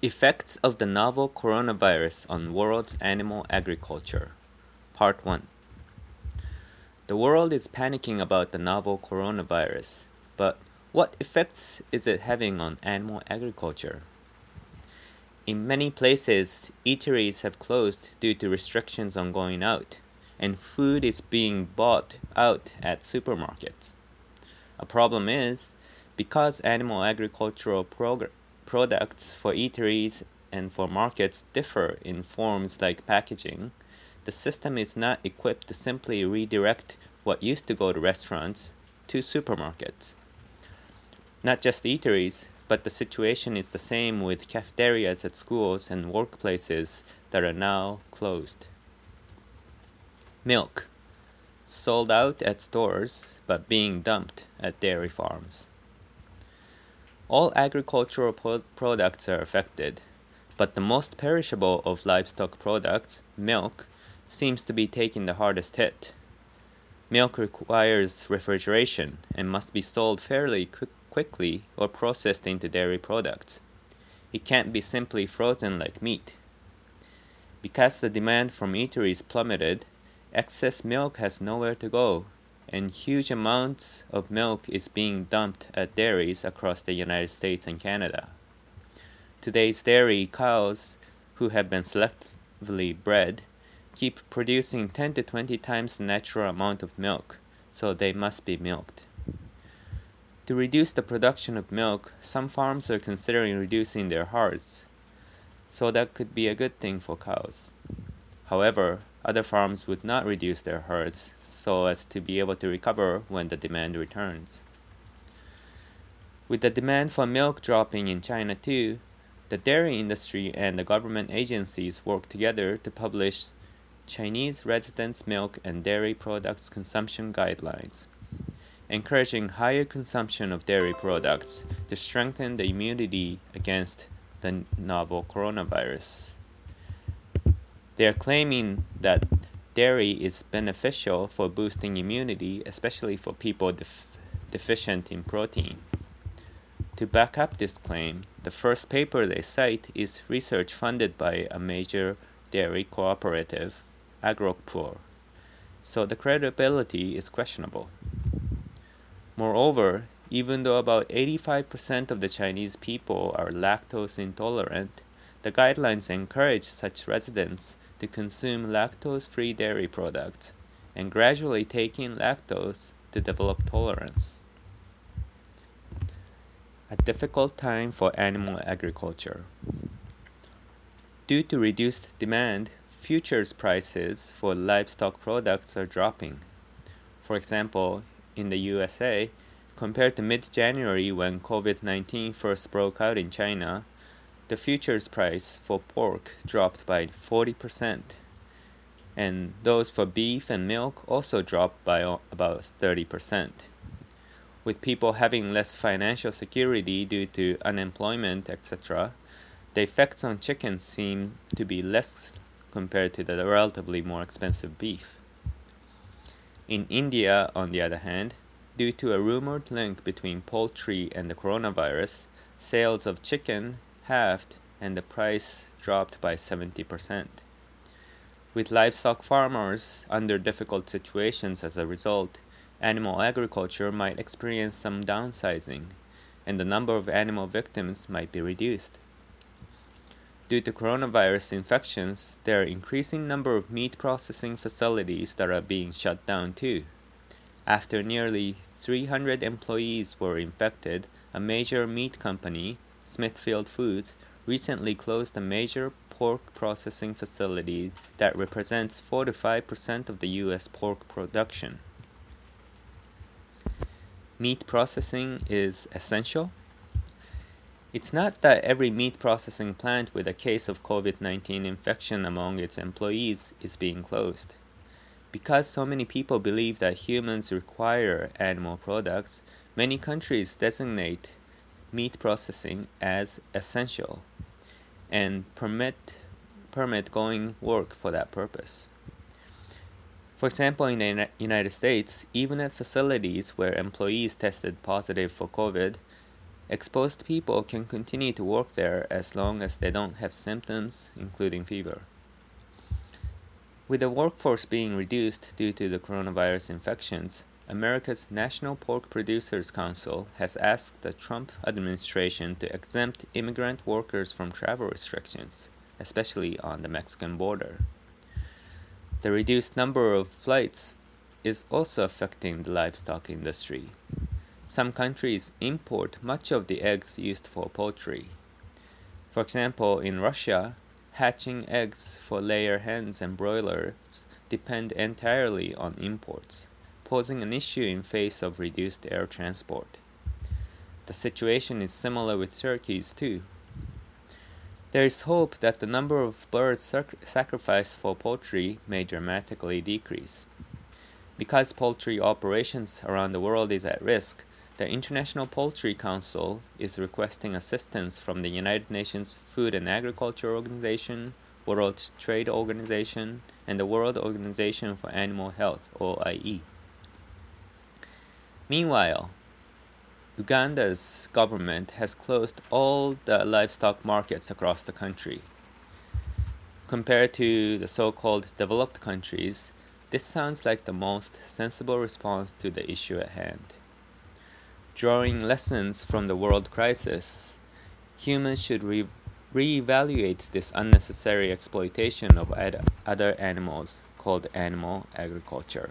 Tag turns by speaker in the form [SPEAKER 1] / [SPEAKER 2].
[SPEAKER 1] Effects of the novel coronavirus on world's animal agriculture. Part 1. The world is panicking about the novel coronavirus, but what effects is it having on animal agriculture? In many places, eateries have closed due to restrictions on going out, and food is being bought out at supermarkets. A problem is, because animal agricultural progr- products for eateries and for markets differ in forms like packaging, the system is not equipped to simply redirect what used to go to restaurants to supermarkets. Not just eateries, but the situation is the same with cafeterias at schools and workplaces that are now closed. Milk. Sold out at stores, but being dumped at dairy farms. All agricultural pro- products are affected, but the most perishable of livestock products, milk, seems to be taking the hardest hit. Milk requires refrigeration and must be sold fairly quick- quickly or processed into dairy products. It can't be simply frozen like meat. Because the demand from eateries plummeted, excess milk has nowhere to go and huge amounts of milk is being dumped at dairies across the United States and Canada. Today's dairy cows, who have been selectively bred, keep producing 10 to 20 times the natural amount of milk, so they must be milked. To reduce the production of milk, some farms are considering reducing their herds, so that could be a good thing for cows. However, other farms would not reduce their herds so as to be able to recover when the demand returns. With the demand for milk dropping in China too, the dairy industry and the government agencies work together to publish Chinese residents' milk and dairy products consumption guidelines, encouraging higher consumption of dairy products to strengthen the immunity against the novel coronavirus. They are claiming that dairy is beneficial for boosting immunity, especially for people def- deficient in protein. To back up this claim, the first paper they cite is research funded by a major dairy cooperative, Agropur, so the credibility is questionable. Moreover, even though about 85% of the Chinese people are lactose intolerant, the guidelines encourage such residents to consume lactose free dairy products and gradually take in lactose to develop tolerance. A difficult time for animal agriculture. Due to reduced demand, futures prices for livestock products are dropping. For example, in the USA, compared to mid January when COVID 19 first broke out in China, the futures price for pork dropped by 40%, and those for beef and milk also dropped by about 30%. With people having less financial security due to unemployment, etc., the effects on chicken seem to be less compared to the relatively more expensive beef. In India, on the other hand, due to a rumored link between poultry and the coronavirus, sales of chicken halved and the price dropped by 70%. With livestock farmers under difficult situations as a result, animal agriculture might experience some downsizing, and the number of animal victims might be reduced. Due to coronavirus infections, there are increasing number of meat processing facilities that are being shut down too. After nearly 300 employees were infected, a major meat company Smithfield Foods recently closed a major pork processing facility that represents 45% of the US pork production. Meat processing is essential. It's not that every meat processing plant with a case of COVID 19 infection among its employees is being closed. Because so many people believe that humans require animal products, many countries designate meat processing as essential and permit permit going work for that purpose. For example, in the United States, even at facilities where employees tested positive for COVID, exposed people can continue to work there as long as they don't have symptoms, including fever. With the workforce being reduced due to the coronavirus infections, America's National Pork Producers Council has asked the Trump administration to exempt immigrant workers from travel restrictions, especially on the Mexican border. The reduced number of flights is also affecting the livestock industry. Some countries import much of the eggs used for poultry. For example, in Russia, hatching eggs for layer hens and broilers depend entirely on imports posing an issue in face of reduced air transport. The situation is similar with turkeys too. There is hope that the number of birds sac- sacrificed for poultry may dramatically decrease. Because poultry operations around the world is at risk, the International Poultry Council is requesting assistance from the United Nations Food and Agriculture Organization, World Trade Organization, and the World Organization for Animal Health, or OIE. Meanwhile, Uganda's government has closed all the livestock markets across the country. Compared to the so called developed countries, this sounds like the most sensible response to the issue at hand. Drawing lessons from the world crisis, humans should re- reevaluate this unnecessary exploitation of ad- other animals called animal agriculture.